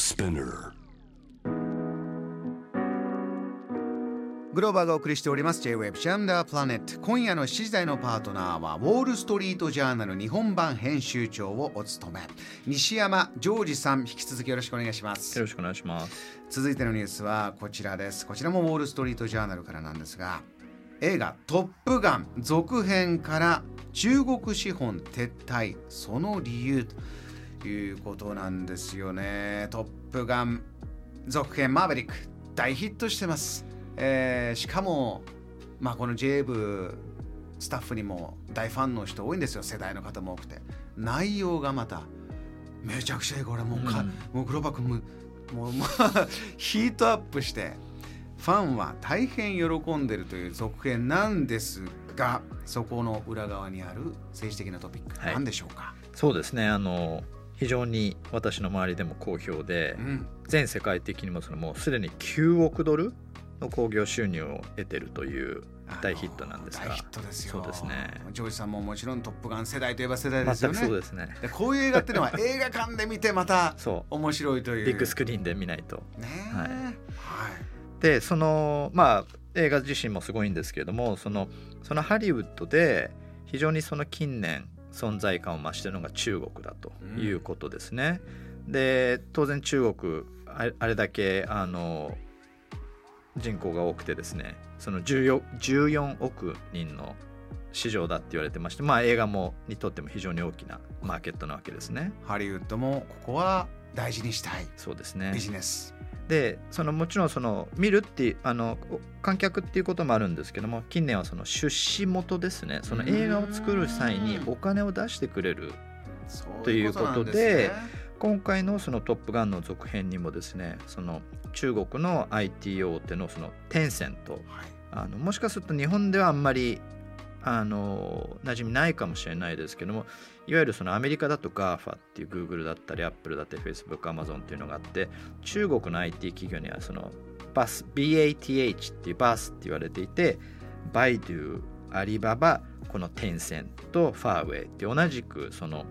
Spinner. グローバーがお送りしております。J-Web ジャンダープラネット今夜の7時台のパートナーはウォール・ストリート・ジャーナル日本版編集長をお務め。西山ジョージさん引き続きよろしくお願いします。よろしくお願いします。続いてのニュースはこちらです。こちらもウォール・ストリート・ジャーナルからなんですが映画「トップガン」続編から中国資本撤退。その理由ということなんですよね。トップガン続編マーヴェリック大ヒットしてます、えーしかもまあこの J 部スタッフにも大ファンの人多いんですよ。世代の方も多くて。内容がまためちゃくちゃいい。これもうか、うん。もうグローバー君ももうまあ ヒートアップしてファンは大変喜んでるという続編なんですがそこの裏側にある政治的なトピック、はい。何でしょうか、そうですね。あの非常に私の周りでも好評でう、ん、全世界的にもそのもうすでに9億ドルの興行収入を得てるという大ヒットなんですが。大ヒットですよ。そうですね。ジョージさんももちろん「トップガン」世代といえば世代ですよ全ねくそうですね。でこういう映画っていうのは映画館で見てまた そ面白いというう。ビッグスクリーンで見ないと。ねえ。はい。はい。でそのまあ映画自身もすごいんですけれどもそのそのハリウッドで非常にその近年存在感を増しているのが中国だということですね。で当然中国あれあれだけあの人口が多くてですねその 14, 14億人の市場だって言われてましてまあ映画もにとっても非常に大きなマーケットなわけですね。ハリウッドもここは大事にしたい。そうですね。ビジネス、でそのもちろんその見るっていうあのお観客っていうこともあるんですけども近年はその出資元ですね。その映画を作る際にお金を出してくれるということで今回のその「トップガン」の続編にもですねその中国の IT 大手のそのテンセント。はい。あのもしかすると日本ではあんまりあの馴染みないかもしれないですけどもいわゆるそのアメリカだと GAFA っていう Google だったり Apple だったり Facebook、Amazon っていうのがあって中国の IT 企業にはその BAS BATH っていう BAS って言われていてバイドゥ、アリババ、このテンセント、ファーウェイって同じくその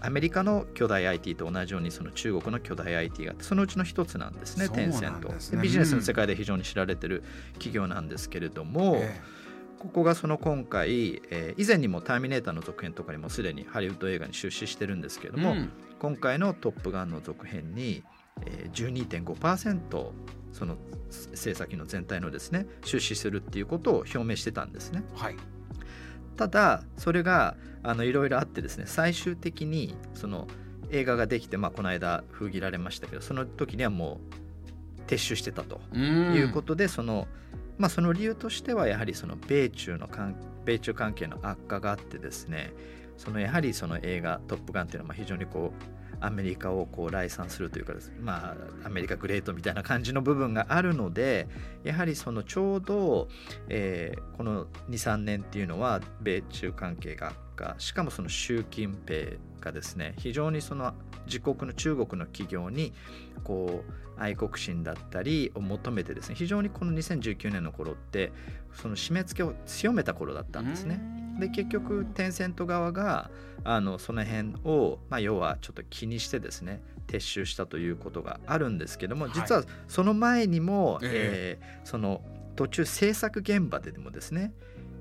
アメリカの巨大 IT と同じようにその中国の巨大 IT があってそのうちの一つなんですねテンセントビジネスの世界で非常に知られてる企業なんですけれども、えここがその今回、えー以前にも「ターミネーター」の続編とかにもすでにハリウッド映画に出資してるんですけれども、えうん。今回の「トップガン」の続編に、えー、12.5%その制作費の全体のですね出資するっていうことを表明してたんですね。はい。ただそれがあのいろいろあってですね最終的にその映画ができて、まあ、この間封切られましたけどその時にはもう撤収してたとということで、そのまあその理由としてはやはりその米中の米中関係の悪化があってですねそのやはりその映画「トップガン」っていうのは非常にこうアメリカをこう来賛するというかですまあアメリカグレートみたいな感じの部分があるのでやはりそのちょうど、えーこの23年っていうのは米中関係が悪化しかもその習近平がですね非常にその自国の中国の企業にこう愛国心だったりを求めてですね非常にこの2019年の頃ってその締め付けを強めた頃だったんですね。で結局テンセント側があのその辺を、まあ、要はちょっと気にしてですね撤収したということがあるんですけどもはい。実はその前にも、え。えーその途中制作現場でもですね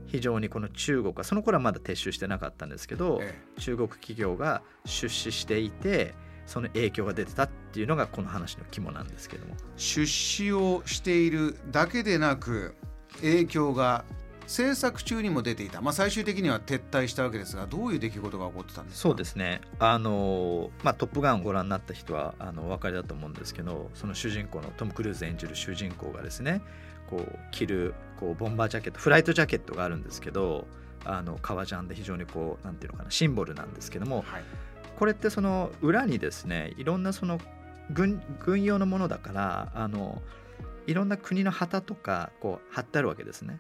非常にこの中国はその頃はまだ撤収してなかったんですけど、え中国企業が出資していてその影響が出てたっていうのがこの話の肝なんですけども。出資をしているだけでなく影響が制作中にも出ていた、まあ、最終的には撤退したわけですがどういう出来事が起こってたんですか？そうですね。あのまあ「トップガン」をご覧になった人はあのお分かりだと思うんですけどその主人公のトム・クルーズ演じる主人公がですねこう着るこうボンバージャケットフライトジャケットがあるんですけどあの革ジャンで非常にこうなんていうのかなシンボルなんですけどもはいこれってその裏にですねいろんなその軍軍用のものだからあのいろんな国の旗とかこう貼ってあるわけですね。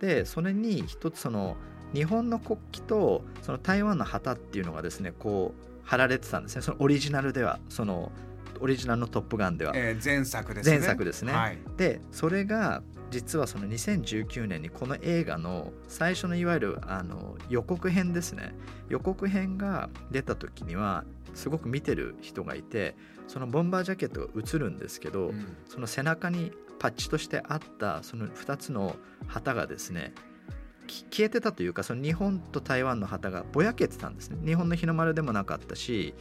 でそれに一つその日本の国旗とその台湾の旗っていうのがですねこう貼られてたんですねそのオリジナルではそのオリジナルの「トップガン」では。えー前作ですね。前作ですね。はい。でそれが実はその2019年にこの映画の最初のいわゆるあの予告編ですね。予告編が出た時にはすごく見てる人がいてそのボンバージャケットが映るんですけど、うん、その背中にパッチとしてあったその2つの旗がですね消えてたというかその日本と台湾の旗がぼやけてたんですね。日本の日の丸でもなかったし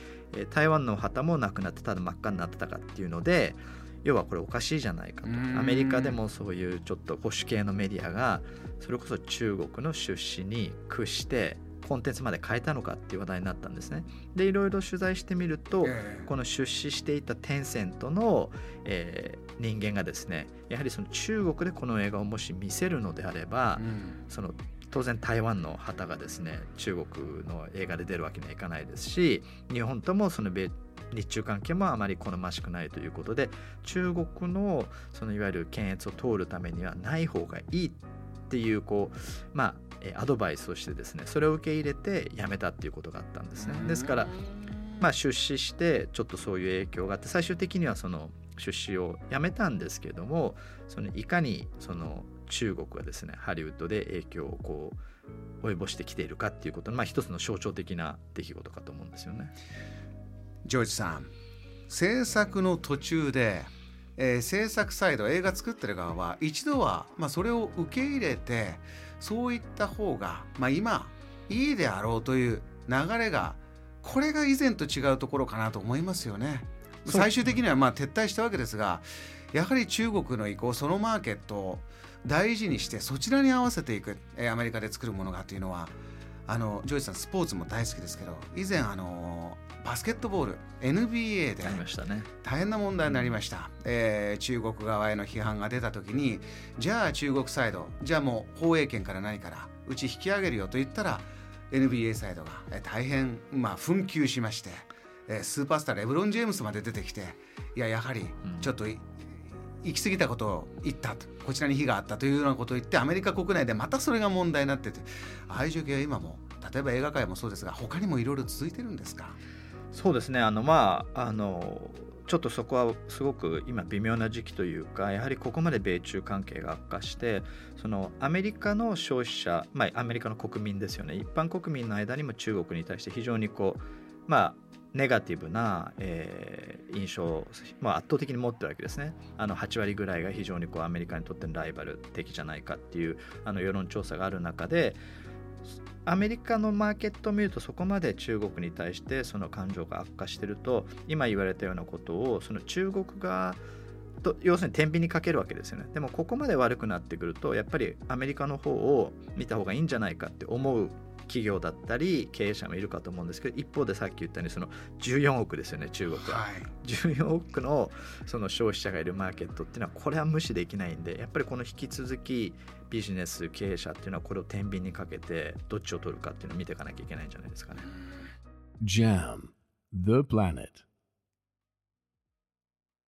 台湾の旗もなくなってただ真っ赤になってたかっていうので要はこれおかしいじゃないかと。アメリカでもそういうちょっと保守系のメディアがそれこそ中国の出資に屈してコンテンツまで変えたのかっていう話題になったんですね。でいろいろ取材してみると、この出資していたテンセントの、えー、人間がですねやはりその中国でこの映画をもし見せるのであれば、うん、その当然台湾の旗がですね中国の映画で出るわけにはいかないですし日本ともその米日中関係もあまり好ましくないということで中国のそのいわゆる検閲を通るためにはない方がいいっていうこうまあアドバイスをしてですねそれを受け入れて辞めたっていうことがあったんですねですからまあ出資してちょっとそういう影響があって最終的にはその出資をやめたんですけどもそのいかにその中国がですねハリウッドで影響をこう及ぼしてきているかっていうことの、まあ、一つの象徴的な出来事かと思うんですよね。ジョージさん制作の途中で、えー、制作サイド映画作ってる側は一度は、まあ、それを受け入れてそういった方が、まあ、今いいであろうという流れがこれが以前と違うところかなと思いますよね。最終的にはまあ撤退したわけですがやはり中国の意向そのマーケットを大事にしてそちらに合わせていく、えアメリカで作るものがというのはあのジョージさんスポーツも大好きですけど以前あのバスケットボール NBA で大変な問題になりました、ねえー、中国側への批判が出た時にじゃあ中国サイドじゃあもう放映権から何からうち引き上げるよと言ったら NBA サイドが大変、まあ、紛糾しましてスーパースターレブロン・ジェームスまで出てきていややはりちょっと、行き過ぎたことを言ったとこちらに非があったというようなことを言ってアメリカ国内でまたそれが問題になっててああいう状況は今も例えば映画界もそうですが他にもいろいろ続いてるんですか？そうですねあのまああのちょっとそこはすごく今微妙な時期というかやはりここまで米中関係が悪化してそのアメリカの消費者、まあ、アメリカの国民ですよね一般国民の間にも中国に対して非常にこうまあネガティブな、えー、印象を、まあ、圧倒的に持ってるわけですね。あの8割ぐらいが非常にこうアメリカにとってのライバル的じゃないかっていうあの世論調査がある中でアメリカのマーケットを見るとそこまで中国に対してその感情が悪化してると今言われたようなことをその中国がと要するに天秤にかけるわけですよね。でもここまで悪くなってくるとやっぱりアメリカの方を見た方がいいんじゃないかって思う企業だったり経営者もいるかと思うんですけど一方でさっき言ったようにその14億ですよね中国は、はい、14億のその消費者がいるマーケットっていうのはこれは無視できないんでやっぱりこの引き続きビジネス経営者っていうのはこれを天秤にかけてどっちを取るかっていうのを見ていかなきゃいけないんじゃないですかね。JAM The Planet